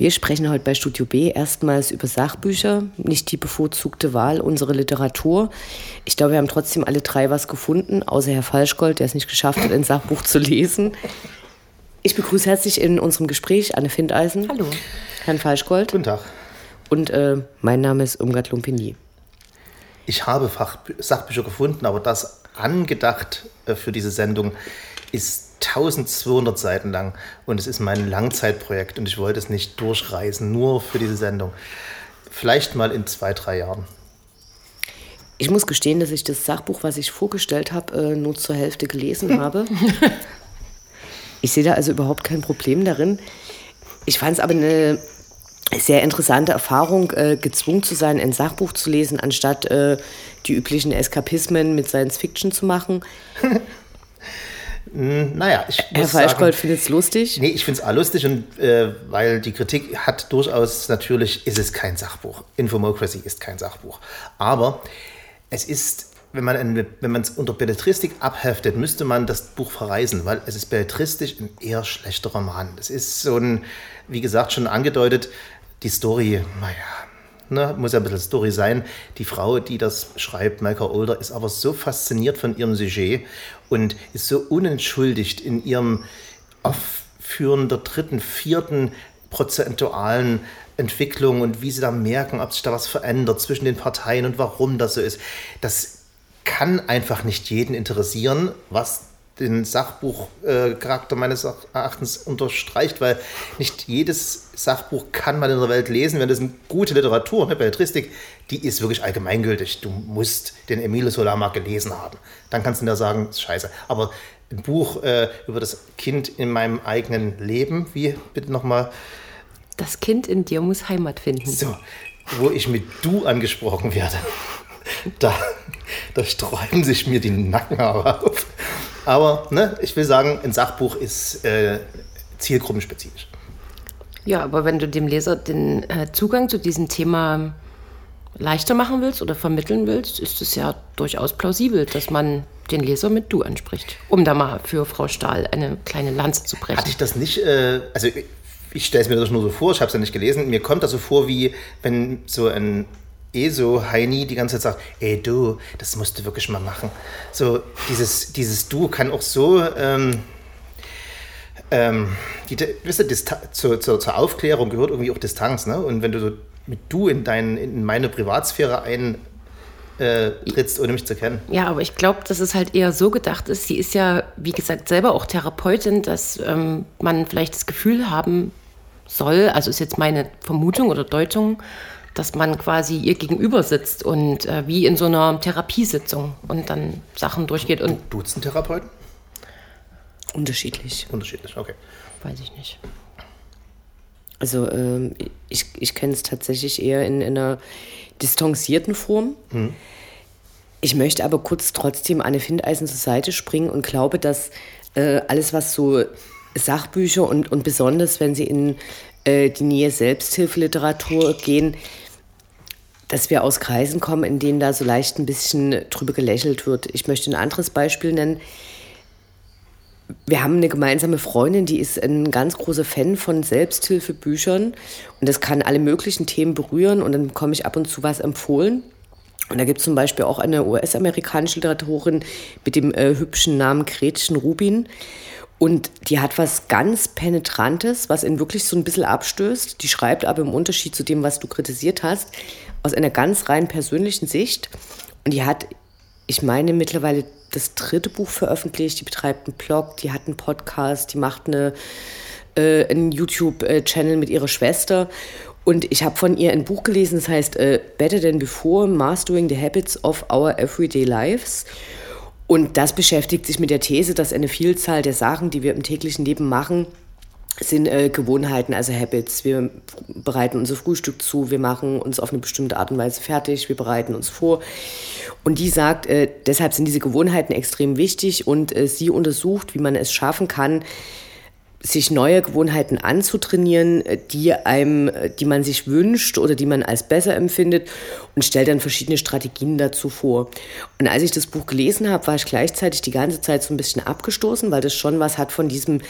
Wir sprechen heute bei Studio B erstmals über Sachbücher, nicht die bevorzugte Wahl unserer Literatur. Ich glaube, wir haben trotzdem alle drei was gefunden, außer Herr Falschgold, der es nicht geschafft hat, ein Sachbuch zu lesen. Ich begrüße herzlich in unserem Gespräch Anne Findeisen. Hallo. Herrn Falschgold. Guten Tag. Und äh, mein Name ist Umgard Lumpini. Ich habe Fach Sachbücher gefunden, aber das angedacht äh, für diese Sendung ist 1200 Seiten lang und es ist mein Langzeitprojekt und ich wollte es nicht durchreisen, nur für diese Sendung. Vielleicht mal in zwei, drei Jahren. Ich muss gestehen, dass ich das Sachbuch, was ich vorgestellt habe, äh, nur zur Hälfte gelesen habe. Ich sehe da also überhaupt kein Problem darin. Ich fand es aber eine sehr interessante Erfahrung, äh, gezwungen zu sein, ein Sachbuch zu lesen, anstatt äh, die üblichen Eskapismen mit Science Fiction zu machen. Hm, naja, ich Herr Falschgold findet es lustig? Nee, ich finde es auch lustig, und, äh, weil die Kritik hat durchaus, natürlich ist es kein Sachbuch. Infomocracy ist kein Sachbuch. Aber es ist, wenn man es unter Belletristik abheftet, müsste man das Buch verreisen, weil es ist belletristisch ein eher schlechter Roman. Es ist so ein, wie gesagt, schon angedeutet, die Story, naja, ne, muss ja ein bisschen Story sein. Die Frau, die das schreibt, Malka Older, ist aber so fasziniert von ihrem Sujet und ist so unentschuldigt in ihrem Aufführen der dritten, vierten prozentualen Entwicklung und wie sie da merken, ob sich da was verändert zwischen den Parteien und warum das so ist. Das kann einfach nicht jeden interessieren, was den Sachbuchcharakter äh, meines Erachtens unterstreicht, weil nicht jedes Sachbuch kann man in der Welt lesen. Wenn das eine gute Literatur, eine Belletristik, die ist wirklich allgemeingültig. Du musst den Emile Solama gelesen haben. Dann kannst du dir sagen, scheiße. Aber ein Buch äh, über das Kind in meinem eigenen Leben, wie bitte nochmal? Das Kind in dir muss Heimat finden. So, wo ich mit du angesprochen werde. Da, da sträuben sich mir die Nackenhaare auf. Aber ne, ich will sagen, ein Sachbuch ist äh, zielgruppenspezifisch. Ja, aber wenn du dem Leser den äh, Zugang zu diesem Thema leichter machen willst oder vermitteln willst, ist es ja durchaus plausibel, dass man den Leser mit Du anspricht, um da mal für Frau Stahl eine kleine Lanze zu brechen. Hatte ich das nicht, äh, also ich, ich stelle es mir das nur so vor, ich habe es ja nicht gelesen, mir kommt das so vor, wie wenn so ein ESO-Heini die ganze Zeit sagt, ey du, das musst du wirklich mal machen. So, dieses, dieses Du kann auch so, ähm, ähm, die, wisst ihr, zur, zur, zur, Aufklärung gehört irgendwie auch Distanz, ne? Und wenn du so mit Du in, dein, in meine Privatsphäre ein äh, trittst, ohne mich zu kennen. Ja, aber ich glaube, dass es halt eher so gedacht ist. Sie ist ja, wie gesagt, selber auch Therapeutin, dass ähm, man vielleicht das Gefühl haben soll, also ist jetzt meine Vermutung oder Deutung, dass man quasi ihr gegenüber sitzt und äh, wie in so einer Therapiesitzung und dann Sachen durchgeht. Und Duzen Therapeuten? Unterschiedlich. Unterschiedlich, okay. Weiß ich nicht. Also ähm, ich, ich kenne es tatsächlich eher in, in, einer distanzierten Form. Hm. Ich möchte aber kurz trotzdem Anne Findeisen zur Seite springen und glaube, dass äh, alles, was so Sachbücher und, und besonders, wenn sie in äh, die Nähe Selbsthilfeliteratur gehen, dass wir aus Kreisen kommen, in denen da so leicht ein bisschen drüber gelächelt wird. Ich möchte ein anderes Beispiel nennen. Wir haben eine gemeinsame Freundin, die ist ein ganz großer Fan von Selbsthilfebüchern und das kann alle möglichen Themen berühren und dann bekomme ich ab und zu was empfohlen. Und da gibt es zum Beispiel auch eine US-amerikanische Literatorin mit dem äh, hübschen Namen Gretchen Rubin. Und die hat was ganz Penetrantes, was ihn wirklich so ein bisschen abstößt. Die schreibt aber im Unterschied zu dem, was du kritisiert hast, aus einer ganz rein persönlichen Sicht. Und die hat, ich meine, mittlerweile das dritte Buch veröffentlicht. Die betreibt einen Blog, die hat einen Podcast, die macht eine, äh, einen YouTube-Channel mit ihrer Schwester. Und ich habe von ihr ein Buch gelesen, das heißt äh, Better Than Before, Mastering the Habits of Our Everyday Lives. Und das beschäftigt sich mit der These, dass eine Vielzahl der Sachen, die wir im täglichen Leben machen, sind äh, Gewohnheiten, also Habits. Wir bereiten unser Frühstück zu, wir machen uns auf eine bestimmte Art und Weise fertig, wir bereiten uns vor. Und die sagt, äh, deshalb sind diese Gewohnheiten extrem wichtig und äh, sie untersucht, wie man es schaffen kann, sich neue Gewohnheiten anzutrainieren, äh, die einem, äh, die man sich wünscht oder die man als besser empfindet und stellt dann verschiedene Strategien dazu vor. Und als ich das Buch gelesen habe, war ich gleichzeitig die ganze Zeit so ein bisschen abgestoßen, weil das schon was hat von diesem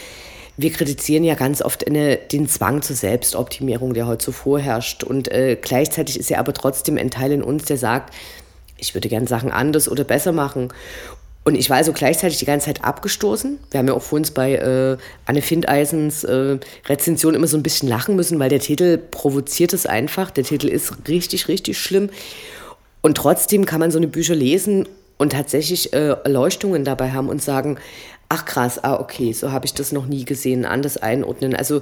wir kritisieren ja ganz oft eine, den Zwang zur Selbstoptimierung, der heute so vorherrscht. Und äh, gleichzeitig ist ja aber trotzdem ein Teil in uns, der sagt, ich würde gern Sachen anders oder besser machen. Und ich war also gleichzeitig die ganze Zeit abgestoßen. Wir haben ja auch vorhin bei äh, Anne Findeisens äh, Rezension immer so ein bisschen lachen müssen, weil der Titel provoziert es einfach. Der Titel ist richtig, richtig schlimm. Und trotzdem kann man so eine Bücher lesen und tatsächlich äh, Erleuchtungen dabei haben und sagen, ach krass, ah okay, so habe ich das noch nie gesehen, anders einordnen. Also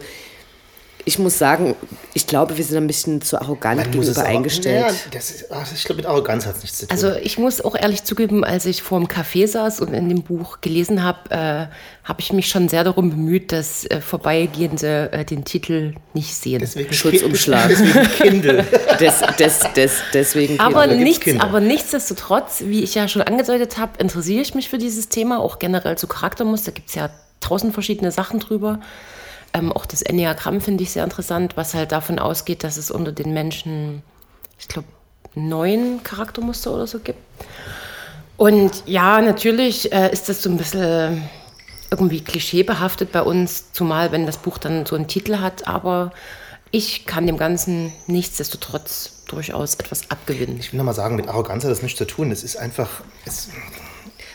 ich muss sagen, ich glaube, wir sind ein bisschen zu arrogant Man gegenüber eingestellt. Ja, das ist, ach, ich glaube, mit Arroganz hat es nichts zu tun. Also ich muss auch ehrlich zugeben, als ich vor dem Café saß und in dem Buch gelesen habe, äh, habe ich mich schon sehr darum bemüht, dass äh, Vorbeigehende äh, den Titel nicht sehen. Deswegen Schutzumschlag. Deswegen Kindle. des, des, des, deswegen aber, nichts, aber nichtsdestotrotz, wie ich ja schon angedeutet habe, interessiere ich mich für dieses Thema, auch generell zu Charaktermuster. Da gibt es ja tausend verschiedene Sachen drüber. Ähm, auch das Enneagramm finde ich sehr interessant, was halt davon ausgeht, dass es unter den Menschen, ich glaube, neun Charaktermuster oder so gibt. Und ja, natürlich äh, ist das so ein bisschen irgendwie klischeebehaftet bei uns, zumal wenn das Buch dann so einen Titel hat, aber ich kann dem Ganzen nichtsdestotrotz durchaus etwas abgewinnen. Ich will nochmal sagen, mit Arroganz hat das nichts zu tun. Es ist einfach, es,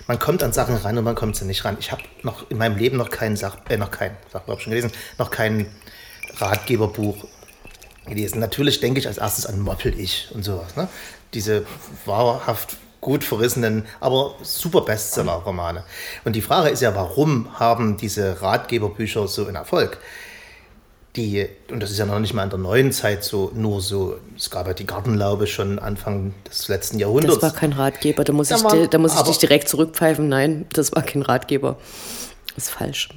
man kommt an Sachen ran und man kommt sie nicht ran. Ich habe noch in meinem Leben noch keinen Sach, äh, noch kein, Sachbuch schon gelesen, noch kein Ratgeberbuch gelesen. Natürlich denke ich als erstes an Moppel-Ich und sowas. Ne? Diese wahrhaft gut verrissenen, aber super Bestseller-Romane. Und die Frage ist ja, warum haben diese Ratgeberbücher so einen Erfolg? Die, und das ist ja noch nicht mal in der neuen Zeit so, nur so, es gab ja die Gartenlaube schon Anfang des letzten Jahrhunderts. Das war kein Ratgeber, da muss, da ich, war, da muss ich dich direkt zurückpfeifen. Nein, das war kein Ratgeber. Das ist falsch.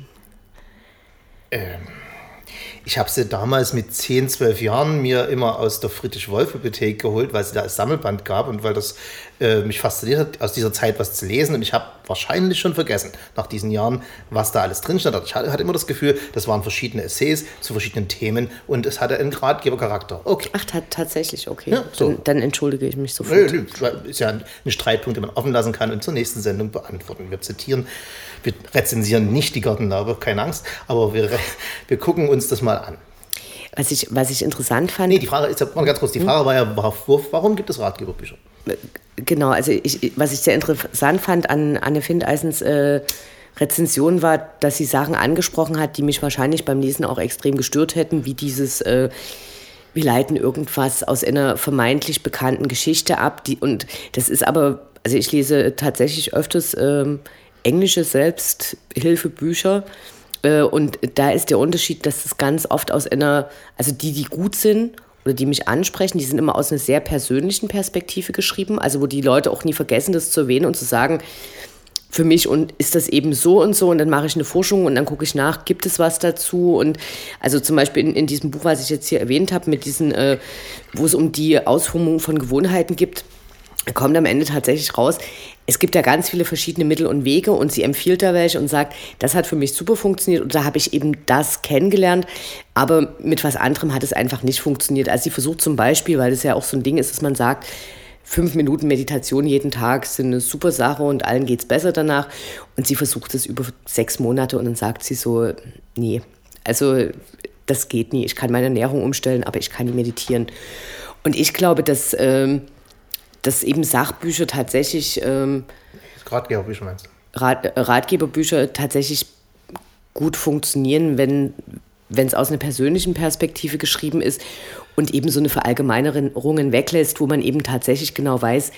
Ähm, ich habe sie damals mit 10, 12 Jahren mir immer aus der Friedrich-Wolf-Bibliothek geholt, weil sie da als Sammelband gab und weil das äh, mich fasziniert hat, aus dieser Zeit was zu lesen. Und ich habe wahrscheinlich schon vergessen, nach diesen Jahren, was da alles drin stand. Ich hatte immer das Gefühl, das waren verschiedene Essays zu verschiedenen Themen und es hatte einen Ratgebercharakter. Okay. Ach, tatsächlich, okay. Ja, so. dann, dann, entschuldige ich mich sofort. Nö, ist ja ein Streitpunkt, den man offen lassen kann und zur nächsten Sendung beantworten. Wir zitieren wir rezensieren nicht die Gartenlaube, keine Angst, aber wir, wir gucken uns das mal an. Was ich, was ich interessant fand. Nee, die Frage ist ja, ganz kurz, die hm? Frage war ja, warum gibt es Ratgeberbücher? Genau, also ich, was ich sehr interessant fand an Anne Findeisens äh, Rezension war, dass sie Sachen angesprochen hat, die mich wahrscheinlich beim Lesen auch extrem gestört hätten, wie dieses, äh, wir leiten irgendwas aus einer vermeintlich bekannten Geschichte ab. Die, und das ist aber, also ich lese tatsächlich öfters ähm, englische Selbsthilfebücher. Äh, und da ist der Unterschied, dass es ganz oft aus einer, also die, die gut sind oder die mich ansprechen, die sind immer aus einer sehr persönlichen Perspektive geschrieben. Also wo die Leute auch nie vergessen, das zu erwähnen und zu sagen, für mich und ist das eben so und so und dann mache ich eine Forschung und dann gucke ich nach, gibt es was dazu und also zum Beispiel in, in diesem Buch, was ich jetzt hier erwähnt habe, mit diesen, äh, wo es um die Ausformung von Gewohnheiten gibt, kommt am Ende tatsächlich raus, es gibt ja ganz viele verschiedene Mittel und Wege und sie empfiehlt da welche und sagt, das hat für mich super funktioniert und da habe ich eben das kennengelernt, aber mit was anderem hat es einfach nicht funktioniert. Also sie versucht zum Beispiel, weil es ja auch so ein Ding ist, dass man sagt, fünf Minuten Meditation jeden Tag sind eine super Sache und allen geht es besser danach und sie versucht es über sechs Monate und dann sagt sie so, nee, also das geht nie, ich kann meine Ernährung umstellen, aber ich kann nicht meditieren. Und ich glaube, dass... Ähm, dass eben Sachbücher tatsächlich. Ähm, Ratgeberbücher meinst du? Rat, Ratgeberbücher tatsächlich gut funktionieren, wenn wenn es aus einer persönlichen Perspektive geschrieben ist und eben so eine Verallgemeinerungen weglässt, wo man eben tatsächlich genau weiß,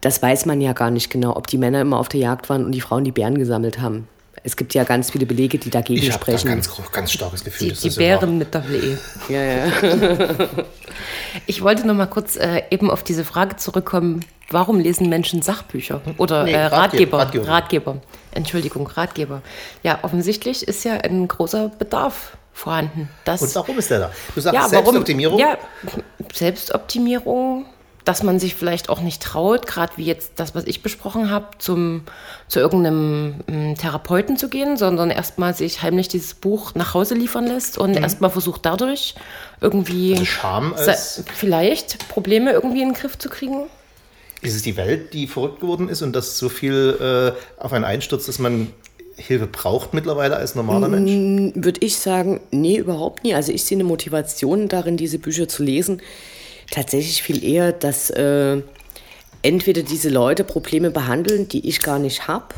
das weiß man ja gar nicht genau, ob die Männer immer auf der Jagd waren und die Frauen die Bären gesammelt haben. Es gibt ja ganz viele Belege, die dagegen ich sprechen. Ich habe ganz, ganz starkes Gefühl. Die, die Bären mit Doppel-E. Ja, ja. ich wollte noch mal kurz äh, eben auf diese Frage zurückkommen, warum lesen Menschen Sachbücher? Oder nee, äh, Ratgeber, Ratgeber, Ratgeber. Entschuldigung, Ratgeber. Ja, offensichtlich ist ja ein großer Bedarf vorhanden. Und warum ist der da? Du sagst ja, Selbstoptimierung? Warum, ja, Selbstoptimierung dass man sich vielleicht auch nicht traut, gerade wie jetzt das, was ich besprochen habe, zum, zu irgendeinem ähm, Therapeuten zu gehen, sondern erstmal sich heimlich dieses Buch nach Hause liefern lässt und mhm. erstmal versucht dadurch irgendwie also Scham ist vielleicht Probleme irgendwie in den Griff zu kriegen. Ist es die Welt, die verrückt geworden ist und dass so viel äh, auf einen einstürzt, dass man Hilfe braucht mittlerweile als normaler Mensch? Würde ich sagen, nee, überhaupt nie. Also ich sehe eine Motivation darin, diese Bücher zu lesen. Tatsächlich viel eher, dass äh, entweder diese Leute Probleme behandeln, die ich gar nicht habe.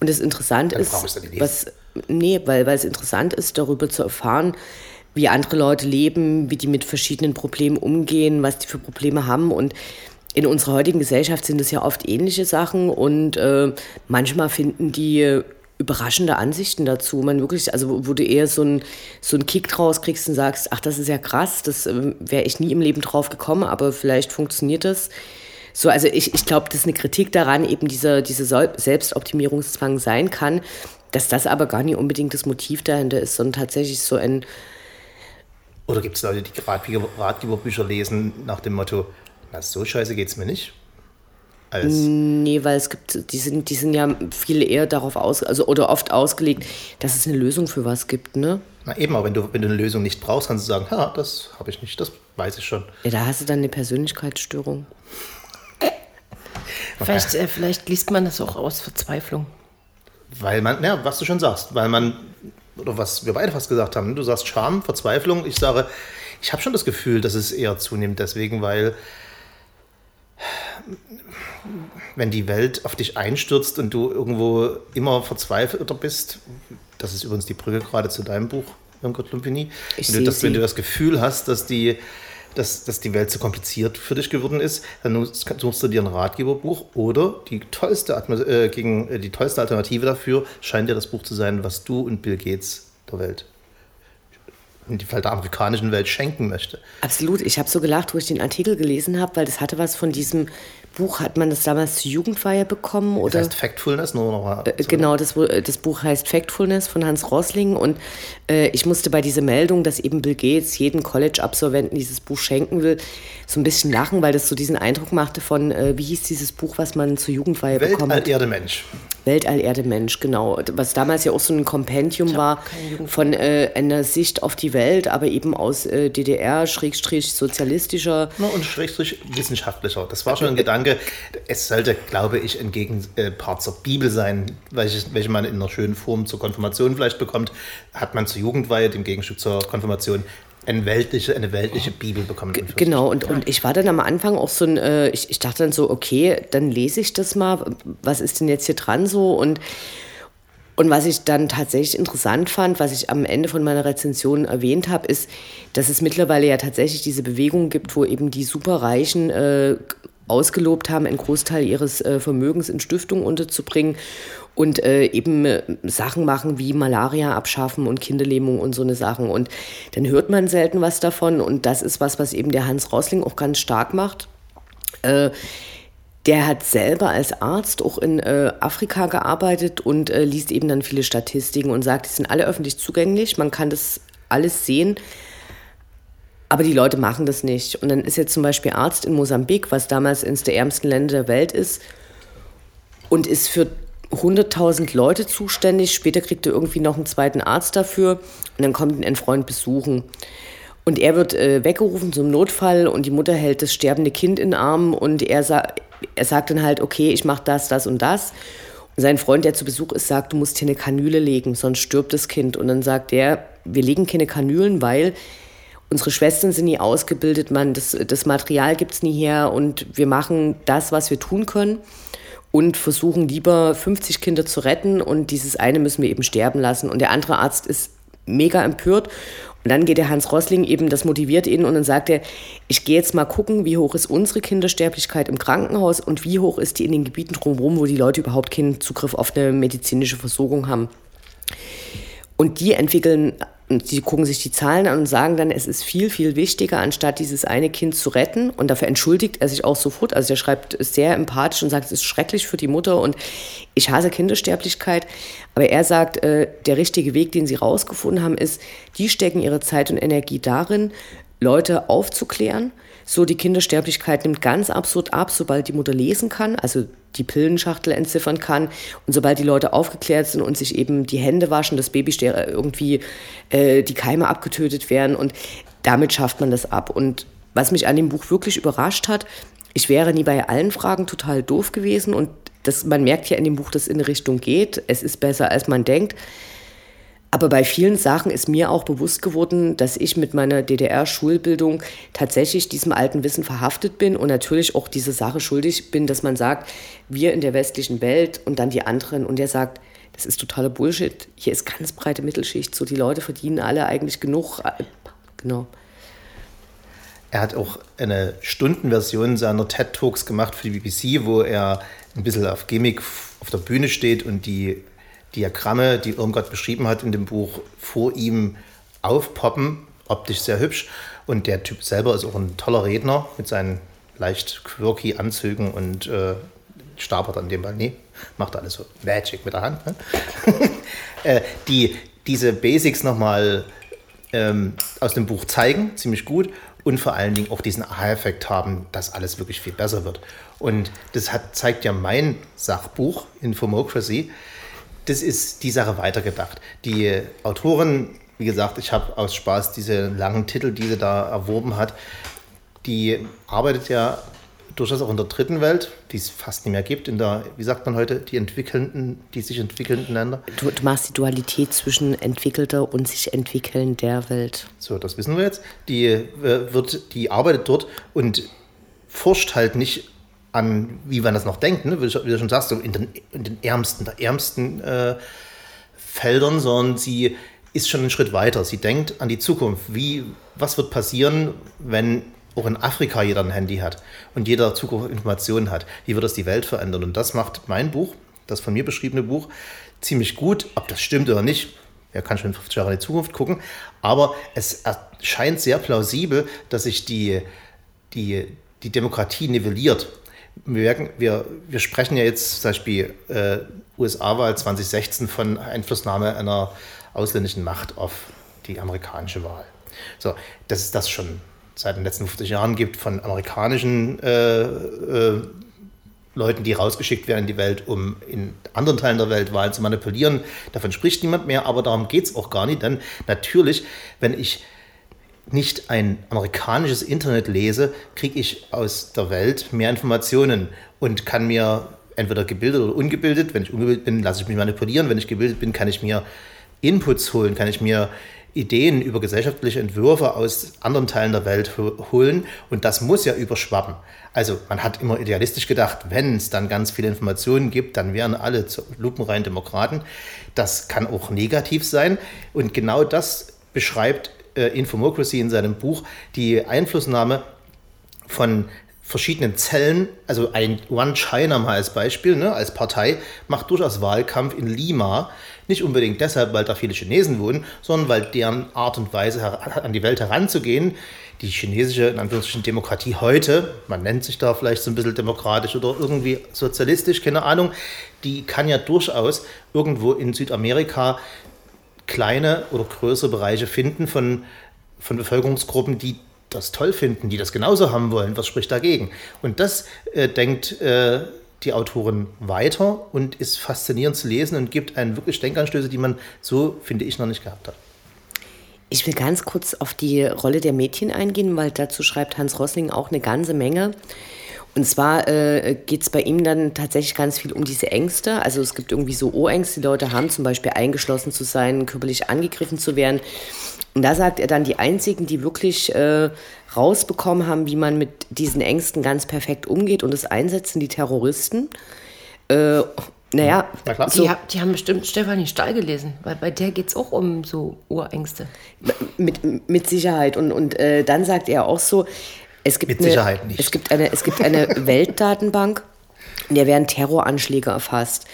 Und das interessant Dann ist, was, nee, weil, weil es interessant ist, darüber zu erfahren, wie andere Leute leben, wie die mit verschiedenen Problemen umgehen, was die für Probleme haben. Und in unserer heutigen Gesellschaft sind es ja oft ähnliche Sachen und äh, manchmal finden die äh, überraschende Ansichten dazu. Man wirklich, also wo du eher so einen so einen Kick draus kriegst und sagst, ach, das ist ja krass, das äh, wäre ich nie im Leben drauf gekommen, aber vielleicht funktioniert das. So, also ich, ich glaube, dass eine Kritik daran eben dieser, Sol- Selbstoptimierungszwang sein kann, dass das aber gar nicht unbedingt das Motiv dahinter ist, sondern tatsächlich so ein, Oder gibt es Leute, die Ratgeber, Ratgeberbücher lesen nach dem Motto, na so scheiße geht's mir nicht? Als, Nee, weil es gibt, die sind, die sind ja viel eher darauf aus, also oder oft ausgelegt, dass es eine Lösung für was gibt, ne? na eben, aber wenn du, wenn du eine Lösung nicht brauchst, kannst du sagen, ja, das habe ich nicht, das weiß ich schon. Ja, da hast du dann eine Persönlichkeitsstörung. Vielleicht, äh, vielleicht liest man das auch aus Verzweiflung. Weil man, ja, was du schon sagst, weil man, oder was wir beide fast gesagt haben, du sagst Scham, Verzweiflung, ich sage, ich habe schon das Gefühl, dass es eher zunimmt deswegen, weil wenn die Welt auf dich einstürzt und du irgendwo immer verzweifelter bist, das ist übrigens die Brücke gerade zu deinem Buch, Irmgard Lumpini, wenn du, das, wenn du das Gefühl hast, dass die, dass, dass die Welt zu kompliziert für dich geworden ist, dann suchst du dir ein Ratgeberbuch oder die tollste, Atmo äh, gegen, äh, die tollste Alternative dafür scheint dir das Buch zu sein, was du und Bill Gates der Welt, in dem Fall der amerikanischen Welt, schenken möchte. Absolut. Ich habe so gelacht, wo ich den Artikel gelesen habe, weil das hatte was von diesem Buch, hat man das damals zur Jugendweihe bekommen? Das Oder? heißt Factfulness, nur noch mal. Äh, Genau, das, äh, das Buch heißt Factfulness von Hans Rosling und äh, ich musste bei dieser Meldung, dass eben Bill Gates jeden College-Absolventen dieses Buch schenken will, so ein bisschen lachen, weil das so diesen Eindruck machte von, äh, wie hieß dieses Buch, was man zur Jugendweihe bekommen hat? Weltall, Erde, Mensch. Weltall, Erde, Mensch, genau. Was damals ja auch so ein Kompendium war von äh, einer Sicht auf die Welt, aber eben aus äh, DDR-sozialistischer No, und schrägstrich wissenschaftlicher. Das war schon ein Gedanke. Es sollte, glaube ich, ein Gegenpart zur Bibel sein, welche, welche man in einer schönen Form zur Konfirmation vielleicht bekommt. Hat man zur Jugendweihe, dem Gegenstück zur Konfirmation, eine weltliche, eine weltliche Bibel bekommen. Genau, und, und ich war dann am Anfang auch so ein, äh, ich, ich dachte dann so, okay, dann lese ich das mal, was ist denn jetzt hier dran so? Und, und was ich dann tatsächlich interessant fand, was ich am Ende von meiner Rezension erwähnt habe, ist, dass es mittlerweile ja tatsächlich diese Bewegung gibt, wo eben die Superreichen äh, ausgelobt haben, einen Großteil ihres äh, Vermögens in Stiftungen unterzubringen und äh, eben äh, Sachen machen wie Malaria abschaffen und Kinderlähmung und so eine Sachen. Und dann hört man selten was davon und das ist was, was eben der Hans Rosling auch ganz stark macht. Äh, der hat selber als Arzt auch in äh, Afrika gearbeitet und äh, liest eben dann viele Statistiken und sagt, die sind alle öffentlich zugänglich, man kann das alles sehen, aber die Leute machen das nicht. Und dann ist jetzt zum Beispiel Arzt in Mosambik, was damals eines der ärmsten Länder der Welt ist, und ist für 100.000 Leute zuständig. Später kriegt er irgendwie noch einen zweiten Arzt dafür und dann kommt ein Freund besuchen. Und er wird äh, weggerufen zum Notfall und die Mutter hält das sterbende Kind in den Arm und er, sa er sagt dann halt, okay, ich mache das, das und das. Und sein Freund, der zu Besuch ist, sagt, du musst hier eine Kanüle legen, sonst stirbt das Kind. Und dann sagt er, wir legen keine Kanülen, weil unsere Schwestern sind nie ausgebildet, man, das, das Material gibt es nie her und wir machen das, was wir tun können und versuchen lieber 50 Kinder zu retten und dieses eine müssen wir eben sterben lassen. Und der andere Arzt ist mega empört. Und dann geht der Hans Rossling eben, das motiviert ihn und dann sagt er, ich gehe jetzt mal gucken, wie hoch ist unsere Kindersterblichkeit im Krankenhaus und wie hoch ist die in den Gebieten drumherum, wo die Leute überhaupt keinen Zugriff auf eine medizinische Versorgung haben. Und die entwickeln, und die gucken sich die Zahlen an und sagen dann, es ist viel, viel wichtiger, anstatt dieses eine Kind zu retten. Und dafür entschuldigt er sich auch sofort. Also er schreibt sehr empathisch und sagt, es ist schrecklich für die Mutter und ich hasse Kindersterblichkeit. Aber er sagt, äh, der richtige Weg, den sie rausgefunden haben, ist, die stecken ihre Zeit und Energie darin, Leute aufzuklären. So, die Kindersterblichkeit nimmt ganz absurd ab, sobald die Mutter lesen kann, also die Pillenschachtel entziffern kann. Und sobald die Leute aufgeklärt sind und sich eben die Hände waschen, das Baby ster- irgendwie äh, die Keime abgetötet werden. Und damit schafft man das ab. Und was mich an dem Buch wirklich überrascht hat, ich wäre nie bei allen Fragen total doof gewesen und das, man merkt ja in dem Buch, dass es in eine Richtung geht. Es ist besser, als man denkt. Aber bei vielen Sachen ist mir auch bewusst geworden, dass ich mit meiner DDR-Schulbildung tatsächlich diesem alten Wissen verhaftet bin und natürlich auch diese Sache schuldig bin, dass man sagt, wir in der westlichen Welt und dann die anderen. Und er sagt, das ist totaler Bullshit. Hier ist ganz breite Mittelschicht. So, die Leute verdienen alle eigentlich genug. Genau. Er hat auch eine Stundenversion seiner TED Talks gemacht für die BBC, wo er ein bisschen auf Gimmick auf der Bühne steht und die Diagramme, die Irmgard beschrieben hat in dem Buch, vor ihm aufpoppen, optisch sehr hübsch. Und der Typ selber ist auch ein toller Redner mit seinen leicht quirky Anzügen und äh, stapert an dem Ball. Nee, macht alles so Magic mit der Hand. Ne? äh, die diese Basics nochmal ähm, aus dem Buch zeigen, ziemlich gut. Und vor allen Dingen auch diesen Aha-Effekt haben, dass alles wirklich viel besser wird. Und das hat, zeigt ja mein Sachbuch, Infomocracy, das ist die Sache weitergedacht. Die Autorin, wie gesagt, ich habe aus Spaß diese langen Titel, die sie da erworben hat, die arbeitet ja durchaus auch in der dritten Welt, die es fast nicht mehr gibt, in der, wie sagt man heute, die entwickelnden, die sich entwickelnden Länder. Du, du machst die Dualität zwischen entwickelter und sich entwickelnder Welt. So, das wissen wir jetzt. Die, äh, wird, die arbeitet dort und forscht halt nicht an, wie man das noch denkt, ne? wie, du, schon sagst, so in, den, in den ärmsten, der ärmsten äh, Feldern, sondern sie ist schon einen Schritt weiter. Sie denkt an die Zukunft. Wie, was wird passieren, wenn auch in Afrika jeder ein Handy hat und jeder Zugriff Informationen hat? Wie wird das die Welt verändern? Und das macht mein Buch, das von mir beschriebene Buch, ziemlich gut. Ob das stimmt oder nicht, er kann schon 50 Jahre in die Zukunft gucken. Aber es erscheint sehr plausibel, dass sich die, die, die Demokratie nivelliert wir, merken, wir, wir sprechen ja jetzt zum Beispiel äh, USA-Wahl 2016 von Einflussnahme einer ausländischen Macht auf die amerikanische Wahl. So, dass es das schon seit den letzten 50 Jahren gibt von amerikanischen äh, äh, Leuten, die rausgeschickt werden in die Welt, um in anderen Teilen der Welt Wahlen zu manipulieren. Davon spricht niemand mehr, aber darum geht es auch gar nicht. Denn natürlich, wenn ich nicht ein amerikanisches Internet lese, kriege ich aus der Welt mehr Informationen und kann mir entweder gebildet oder ungebildet, wenn ich ungebildet bin, lasse ich mich manipulieren, wenn ich gebildet bin, kann ich mir Inputs holen, kann ich mir Ideen über gesellschaftliche Entwürfe aus anderen Teilen der Welt holen und das muss ja überschwappen. Also man hat immer idealistisch gedacht, wenn es dann ganz viele Informationen gibt, dann wären alle lupenrein Demokraten. Das kann auch negativ sein und genau das beschreibt äh, Infomocracy in seinem Buch die Einflussnahme von verschiedenen Zellen, also ein One China mal als Beispiel, ne, als Partei, macht durchaus Wahlkampf in Lima. Nicht unbedingt deshalb, weil da viele Chinesen wohnen, sondern weil deren Art und Weise an die Welt heranzugehen, die chinesische in Anführungsstrichen Demokratie heute, man nennt sich da vielleicht so ein bisschen demokratisch oder irgendwie sozialistisch, keine Ahnung, die kann ja durchaus irgendwo in Südamerika kleine oder größere Bereiche finden von, von Bevölkerungsgruppen, die das toll finden, die das genauso haben wollen. Was spricht dagegen? Und das äh, denkt äh, die Autorin weiter und ist faszinierend zu lesen und gibt einen wirklich Denkanstöße, die man so, finde ich, noch nicht gehabt hat. Ich will ganz kurz auf die Rolle der Mädchen eingehen, weil dazu schreibt Hans Rossling auch eine ganze Menge. Und zwar äh, geht es bei ihm dann tatsächlich ganz viel um diese Ängste. Also es gibt irgendwie so O-Ängste, die Leute haben, zum Beispiel eingeschlossen zu sein, körperlich angegriffen zu werden. Und da sagt er dann, die einzigen, die wirklich äh, rausbekommen haben, wie man mit diesen Ängsten ganz perfekt umgeht und es einsetzen, die Terroristen. Äh, naja, ja, so. die, die, haben bestimmt Stefanie Stahl gelesen, weil bei der geht es auch um so Urängste. Mit, mit Sicherheit. Und, und äh, dann sagt er auch so, es gibt Mit eine, Sicherheit nicht. Es gibt eine, es gibt eine Weltdatenbank, in der werden Terroranschläge erfasst.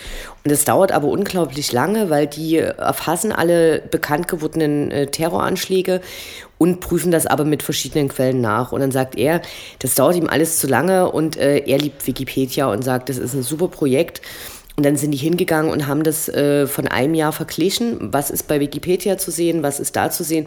Und es dauert aber unglaublich lange, weil die erfassen alle bekannt gewordenen äh, Terroranschläge und prüfen das aber mit verschiedenen Quellen nach. Und dann sagt er, das dauert ihm alles zu lange und äh, er liebt Wikipedia und sagt, das ist ein super Projekt. Und dann sind die hingegangen und haben das äh, von einem Jahr verglichen. Was ist bei Wikipedia zu sehen, was ist da zu sehen?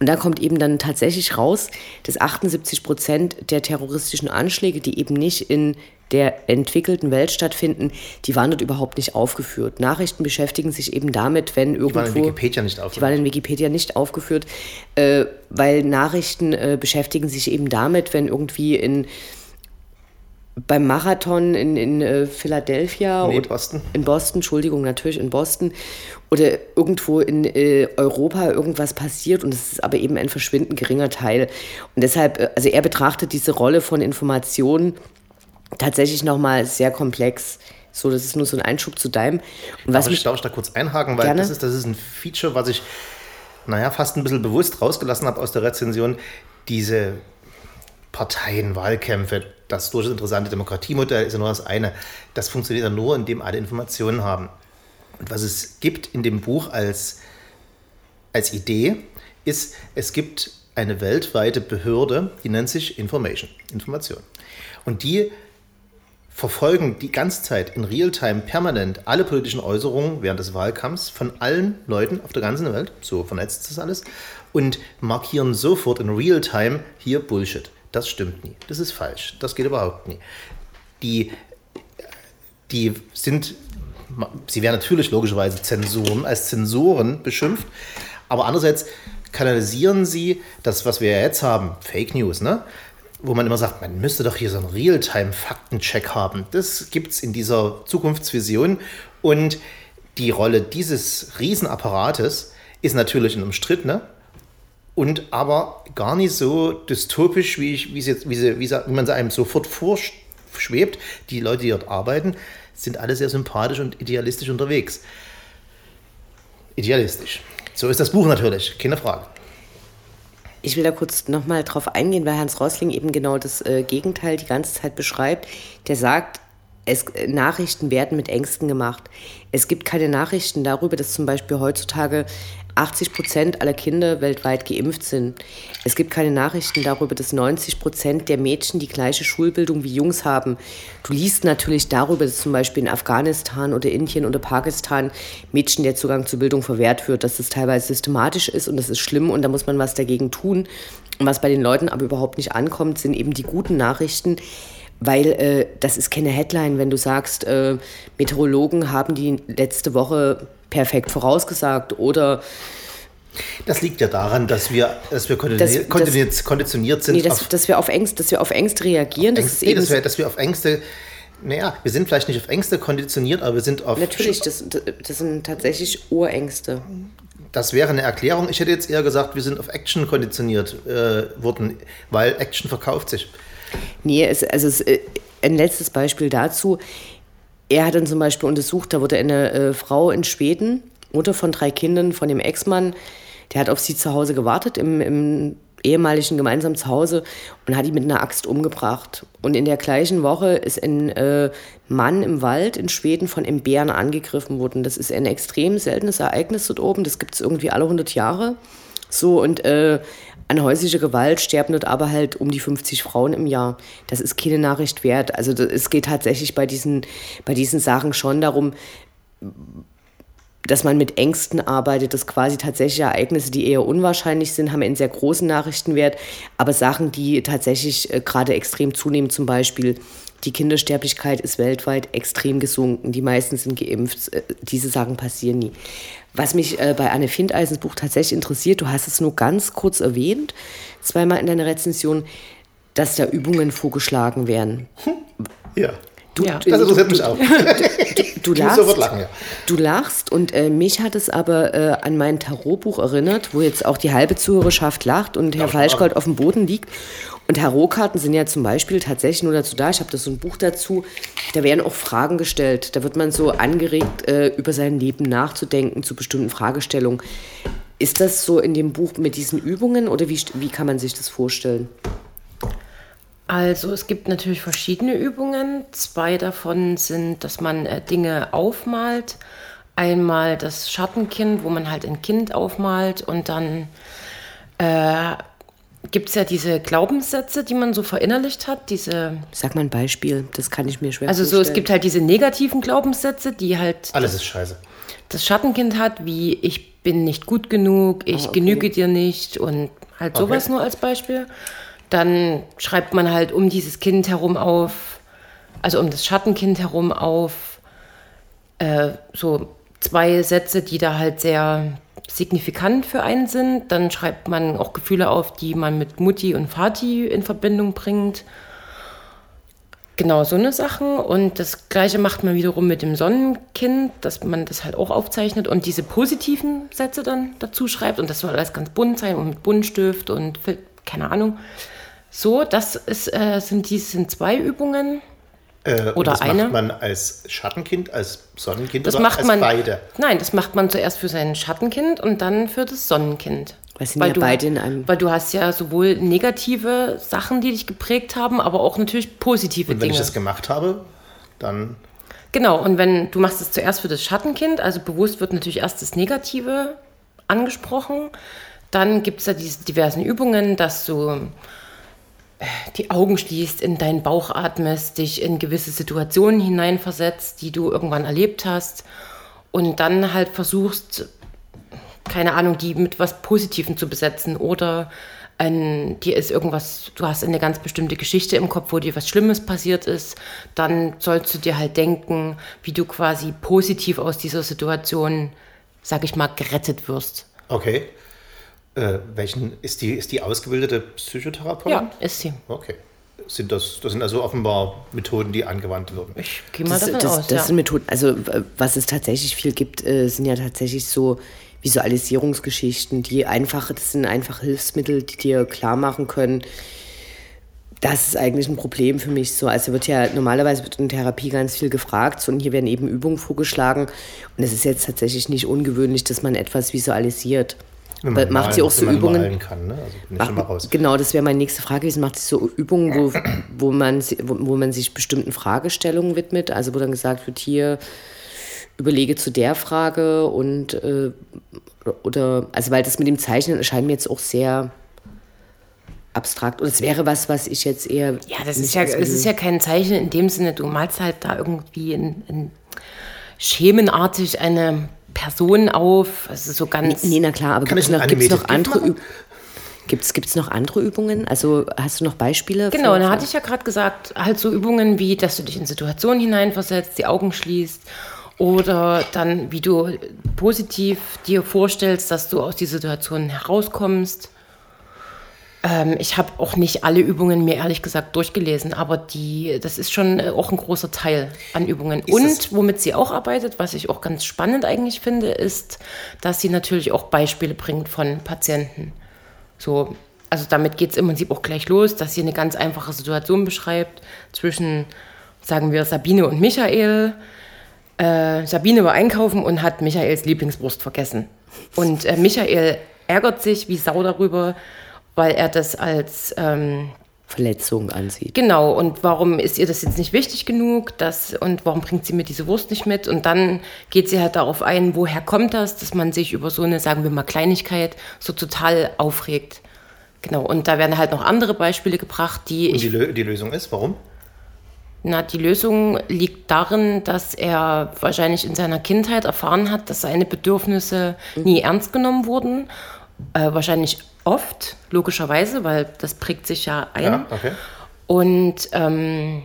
Und da kommt eben dann tatsächlich raus, dass 78 Prozent der terroristischen Anschläge, die eben nicht in der entwickelten Welt stattfinden, die waren dort überhaupt nicht aufgeführt. Nachrichten beschäftigen sich eben damit, wenn irgendwo... Die waren in Wikipedia nicht aufgeführt. Die waren in Wikipedia nicht aufgeführt, äh, weil Nachrichten äh, beschäftigen sich eben damit, wenn irgendwie in beim Marathon in, in äh, Philadelphia. Nee, oder- Boston. In Boston, Entschuldigung, natürlich in Boston. Oder irgendwo in äh, Europa irgendwas passiert und es ist aber eben ein verschwindend geringer Teil. Und deshalb, äh, also er betrachtet diese Rolle von Informationen tatsächlich nochmal sehr komplex. So, das ist nur so ein Einschub zu deinem. Und was Darf ich, darf ich da kurz einhaken, weil Gerne. das ist, das ist ein Feature, was ich, naja, fast ein bisschen bewusst rausgelassen habe aus der Rezension. Diese Parteien, Wahlkämpfe, das durchaus interessante Demokratiemodell ist ja nur das eine. Das funktioniert ja nur, indem alle Informationen haben. Und was es gibt in dem Buch als, als Idee, ist, es gibt eine weltweite Behörde, die nennt sich Information, Information. Und die verfolgen die ganze Zeit in Realtime permanent alle politischen Äußerungen während des Wahlkampfs von allen Leuten auf der ganzen Welt, so vernetzt ist das alles, und markieren sofort in Realtime hier Bullshit. Das stimmt nie. Das ist falsch. Das geht überhaupt nie. Die, die sind, sie werden natürlich logischerweise Zensuren, als Zensoren beschimpft, aber andererseits kanalisieren sie das, was wir jetzt haben, Fake News, ne? wo man immer sagt, man müsste doch hier so einen Realtime-Faktencheck haben. Das gibt es in dieser Zukunftsvision. Und die Rolle dieses Riesenapparates ist natürlich ein umstrittene und aber gar nicht so dystopisch, wie, ich, wie, es wie, sie, wie, sie, wie man sie einem sofort vorschwebt. Die Leute, die dort arbeiten, sind alle sehr sympathisch und idealistisch unterwegs. Idealistisch. So ist das Buch natürlich, keine Frage. Ich will da kurz nochmal drauf eingehen, weil Hans Rosling eben genau das äh, Gegenteil die ganze Zeit beschreibt. Der sagt, es, äh, Nachrichten werden mit Ängsten gemacht. Es gibt keine Nachrichten darüber, dass zum Beispiel heutzutage 80 Prozent aller Kinder weltweit geimpft sind. Es gibt keine Nachrichten darüber, dass 90 Prozent der Mädchen die gleiche Schulbildung wie Jungs haben. Du liest natürlich darüber, dass zum Beispiel in Afghanistan oder Indien oder Pakistan Mädchen der Zugang zur Bildung verwehrt wird, dass das teilweise systematisch ist und das ist schlimm und da muss man was dagegen tun. Und was bei den Leuten aber überhaupt nicht ankommt, sind eben die guten Nachrichten, weil äh, das ist keine Headline, wenn du sagst, äh, Meteorologen haben die letzte Woche perfekt vorausgesagt oder Das liegt ja daran, dass wir, dass wir konditioniert, Das- konditioniert, konditioniert sind nee, dass, auf dass wir auf Ängste, dass wir auf Ängste reagieren. Das Ängste, ist eben dass, wir, dass wir auf Ängste, naja, wir sind vielleicht nicht auf Ängste konditioniert, aber wir sind auf. natürlich, das, das sind tatsächlich Urängste. Das wäre eine Erklärung. Ich hätte jetzt eher gesagt, wir sind auf Action konditioniert äh, worden, weil Action verkauft sich. Nee, es, also es, äh, ein letztes Beispiel dazu. Er hat dann zum Beispiel untersucht, da wurde eine äh, Frau in Schweden, Mutter von drei Kindern, von dem Ex-Mann, der hat auf sie zu Hause gewartet, im, im ehemaligen gemeinsamen Zuhause und hat ihn mit einer Axt umgebracht. Und in der gleichen Woche ist ein äh, Mann im Wald in Schweden von einem Bären angegriffen worden. Das ist ein extrem seltenes Ereignis dort oben. Das gibt es irgendwie alle 100 Jahre. So, und äh, an häuslicher Gewalt sterben dort aber halt um die 50 Frauen im Jahr. Das ist keine Nachricht wert. Also es geht tatsächlich bei diesen, bei diesen Sachen schon darum, dass man mit Ängsten arbeitet, dass quasi tatsächlich Ereignisse, die eher unwahrscheinlich sind, haben einen sehr großen Nachrichtenwert. Aber Sachen, die tatsächlich äh, gerade extrem zunehmen, zum Beispiel die Kindersterblichkeit ist weltweit extrem gesunken, die meisten sind geimpft, äh, diese Sachen passieren nie. Was mich äh, bei Anne Findeisens Buch tatsächlich interessiert, du hast es nur ganz kurz erwähnt, zweimal in deiner Rezension, dass da Übungen vorgeschlagen werden. Ja. Du, Ja. Das interessiert mich auch. Du muss lachst, lachen, ja. du lachst und äh, mich hat es aber äh, an mein Tarotbuch erinnert, wo jetzt auch die halbe Zuhörerschaft lacht und Herr? Falschgold auf dem Boden liegt. Und Tarotkarten sind ja zum Beispiel tatsächlich nur dazu da, ich habe da so ein Buch dazu, da werden auch Fragen gestellt. Da wird man so angeregt, äh, über sein Leben nachzudenken zu bestimmten Fragestellungen. Ist das so in dem Buch mit diesen Übungen oder wie, wie kann man sich das vorstellen? Also es gibt natürlich verschiedene Übungen. Zwei davon sind, dass man äh, Dinge aufmalt. Einmal das Schattenkind, wo man halt ein Kind aufmalt und dann äh, gibt es ja diese Glaubenssätze, die man so verinnerlicht hat. Diese, Sag mal ein Beispiel, das kann ich mir schwer also so, es gibt halt diese negativen Glaubenssätze, die halt Alles ist scheiße. das Schattenkind hat, wie ich bin nicht gut genug, ich Ah, okay. genüge dir nicht und halt sowas Okay. nur als Beispiel. Dann schreibt man halt um dieses Kind herum auf, also um das Schattenkind herum auf, äh, so zwei Sätze, die da halt sehr signifikant für einen sind. Dann schreibt man auch Gefühle auf, die man mit Mutti und Vati in Verbindung bringt. Genau, so eine Sachen. Und das Gleiche macht man wiederum mit dem Sonnenkind, dass man das halt auch aufzeichnet und diese positiven Sätze dann dazu schreibt. Und das soll alles ganz bunt sein und mit Buntstift und keine Ahnung. So, das ist, äh, sind, die sind zwei Übungen. Äh, Oder das eine? macht man als Schattenkind, als Sonnenkind Das oder macht als man. beide? Nein, das macht man zuerst für sein Schattenkind und dann für das Sonnenkind. Weil sind ja du, beide in einem- Weil du hast ja sowohl negative Sachen, die dich geprägt haben, aber auch natürlich positive Und wenn Dinge. ich das gemacht habe, dann Genau, und wenn du machst es zuerst für das Schattenkind, also bewusst wird natürlich erst das Negative angesprochen, dann gibt es ja diese diversen Übungen, dass du die Augen schließt, in deinen Bauch atmest, dich in gewisse Situationen hineinversetzt, die du irgendwann erlebt hast und dann halt versuchst, keine Ahnung, die mit was Positivem zu besetzen oder ein, dir ist irgendwas, du hast eine ganz bestimmte Geschichte im Kopf, wo dir was Schlimmes passiert ist, dann sollst du dir halt denken, wie du quasi positiv aus dieser Situation, sag ich mal, gerettet wirst. okay. Äh, welchen ist die, ist die ausgebildete Psychotherapeutin? Ja, ist sie. Okay. Sind das, das sind also offenbar Methoden, die angewandt werden. Ich gehe mal Das, davon das, aus. das ja. sind Methoden, also was es tatsächlich viel gibt, äh, sind ja tatsächlich so Visualisierungsgeschichten, die einfach, das sind einfach Hilfsmittel, die dir klar machen können, das ist eigentlich ein Problem für mich so. Also wird ja normalerweise wird in Therapie ganz viel gefragt so, und hier werden eben Übungen vorgeschlagen und es ist jetzt tatsächlich nicht ungewöhnlich, dass man etwas visualisiert. Macht sie auch so Übungen? kann, ne? Also Macht, raus. genau, das wäre meine nächste Frage gewesen. Macht sie so Übungen, wo, wo, man, wo, wo man sich bestimmten Fragestellungen widmet? Also wo dann gesagt wird, hier überlege zu der Frage und äh, oder also weil das mit dem Zeichnen erscheint mir jetzt auch sehr abstrakt. Und es wäre was, was ich jetzt eher. Ja, das ist ja, es ist ja kein Zeichen in dem Sinne, du malst halt da irgendwie in, in schemenartig eine Person auf. Also so ganz. Nee, na klar, aber gibt es noch, gibt's noch andere Übungen? Gibt's, gibt's noch andere Übungen? Also hast du noch Beispiele? Genau, für- da hatte ich ja gerade gesagt, halt so Übungen wie, dass du dich in Situationen hineinversetzt, die Augen schließt oder dann, wie du positiv dir vorstellst, dass du aus dieser Situation herauskommst. Ähm, ich habe auch nicht alle Übungen mir ehrlich gesagt durchgelesen, aber die, das ist schon äh, auch ein großer Teil an Übungen. Ist Und womit sie auch arbeitet, was ich auch ganz spannend eigentlich finde, ist, dass sie natürlich auch Beispiele bringt von Patienten. So, also damit geht es im Prinzip auch gleich los, dass sie eine ganz einfache Situation beschreibt zwischen, sagen wir, Sabine und Michael. Äh, Sabine war einkaufen und hat Michaels Lieblingswurst vergessen. Und äh, Michael ärgert sich wie Sau darüber, weil er das als ähm, Verletzung ansieht. Genau, und warum ist ihr das jetzt nicht wichtig genug? Das, und warum bringt sie mir diese Wurst nicht mit? Und dann geht sie halt darauf ein, woher kommt das, dass man sich über so eine, sagen wir mal, Kleinigkeit so total aufregt. Genau, und da werden halt noch andere Beispiele gebracht, die Und ich die, Lö die Lösung ist, warum? na, die Lösung liegt darin, dass er wahrscheinlich in seiner Kindheit erfahren hat, dass seine Bedürfnisse nie ernst genommen wurden. Äh, wahrscheinlich oft, logischerweise, weil das prägt sich ja ein. Ja, okay. Und ähm,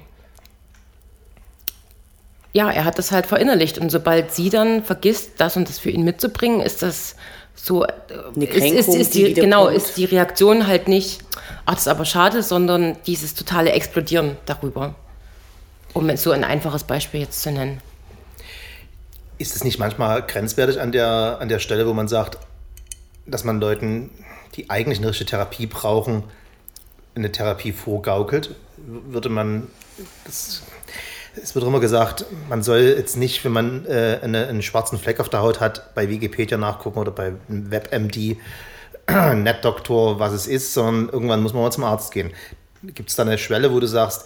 ja, er hat das halt verinnerlicht. Und sobald sie dann vergisst, das und das für ihn mitzubringen, ist das so. äh, Eine ist, ist, Kränkung, ist die die, genau, ist die Reaktion halt nicht, ach, das ist aber schade, sondern dieses totale Explodieren darüber. Um so ein einfaches Beispiel jetzt zu nennen. Ist es nicht manchmal grenzwertig an der, an der Stelle, wo man sagt, dass man Leuten, die eigentlich eine richtige Therapie brauchen, eine Therapie vorgaukelt? Würde man, das, es wird immer gesagt, man soll jetzt nicht, wenn man äh, eine, einen schwarzen Fleck auf der Haut hat, bei Wikipedia nachgucken oder bei WebMD, NetDoktor, was es ist, sondern irgendwann muss man mal zum Arzt gehen. Gibt es da eine Schwelle, wo du sagst,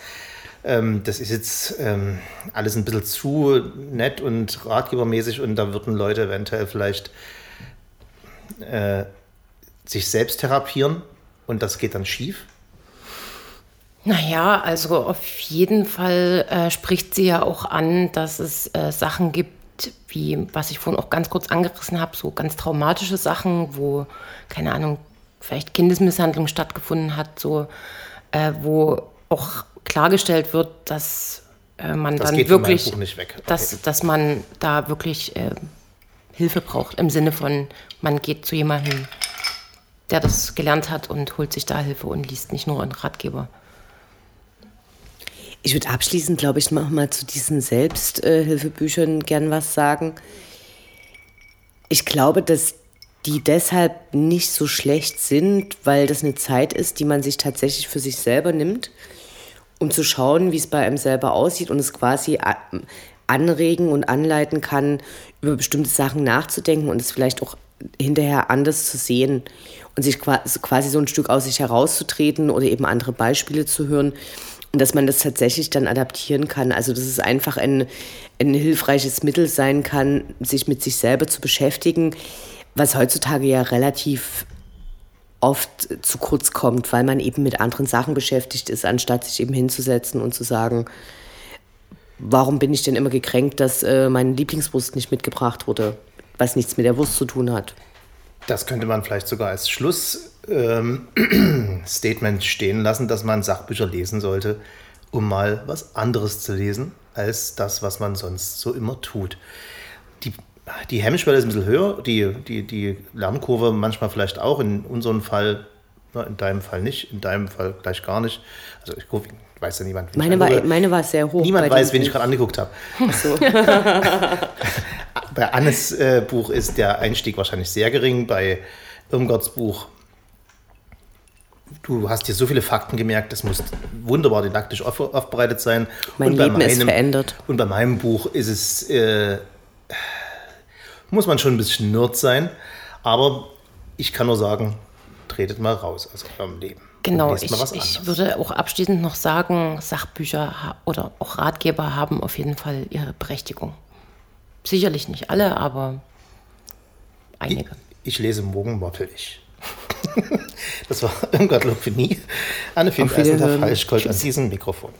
ähm, das ist jetzt ähm, alles ein bisschen zu nett und ratgebermäßig und da würden Leute eventuell vielleicht äh, sich selbst therapieren und das geht dann schief? Naja, also auf jeden Fall äh, spricht sie ja auch an, dass es äh, Sachen gibt, wie, was ich vorhin auch ganz kurz angerissen habe, so ganz traumatische Sachen, wo, keine Ahnung, vielleicht Kindesmisshandlung stattgefunden hat, so, äh, wo auch klargestellt wird, dass äh, man Das dann wirklich. Okay. dass, dass man da wirklich äh, Hilfe braucht, im Sinne von, man geht zu jemandem, der das gelernt hat und holt sich da Hilfe und liest nicht nur einen Ratgeber. Ich würde abschließend, glaube ich, noch mal zu diesen Selbsthilfebüchern gern was sagen. Ich glaube, dass die deshalb nicht so schlecht sind, weil das eine Zeit ist, die man sich tatsächlich für sich selber nimmt, um zu schauen, wie es bei einem selber aussieht und es quasi anregen und anleiten kann, über bestimmte Sachen nachzudenken und es vielleicht auch hinterher anders zu sehen und sich quasi so ein Stück aus sich herauszutreten oder eben andere Beispiele zu hören und dass man das tatsächlich dann adaptieren kann. Also dass es einfach ein, ein hilfreiches Mittel sein kann, sich mit sich selber zu beschäftigen, was heutzutage ja relativ oft zu kurz kommt, weil man eben mit anderen Sachen beschäftigt ist, anstatt sich eben hinzusetzen und zu sagen, warum bin ich denn immer gekränkt, dass äh, meine Lieblingswurst nicht mitgebracht wurde, was nichts mit der Wurst zu tun hat. Das könnte man vielleicht sogar als Schlussstatement ähm, stehen lassen, dass man Sachbücher lesen sollte, um mal was anderes zu lesen, als das, was man sonst so immer tut. Die, die Hemmschwelle ist ein bisschen höher, die, die, die Lernkurve manchmal vielleicht auch, in unserem Fall, in deinem Fall nicht, in deinem Fall gleich gar nicht. Also ich gucke, weiß ja niemand. Meine war, meine war sehr hoch. Niemand weiß, wen ich gerade angeguckt habe. So. bei Annes äh, Buch ist der Einstieg wahrscheinlich sehr gering. Bei Irmgards Buch, du hast dir so viele Fakten gemerkt, das muss wunderbar didaktisch auf, aufbereitet sein. Mein und Leben meinem, ist verändert. Und bei meinem Buch ist es, äh, muss man schon ein bisschen nerd sein. Aber ich kann nur sagen, tretet mal raus aus eurem Leben. Genau, ich, ich würde auch abschließend noch sagen, Sachbücher oder auch Ratgeber haben auf jeden Fall ihre Berechtigung. Sicherlich nicht alle, aber einige. Ich, ich lese morgen wortelig. das war Irmgard Lopini. Anne Fink Eisenthal Falschgold an diesem Mikrofon.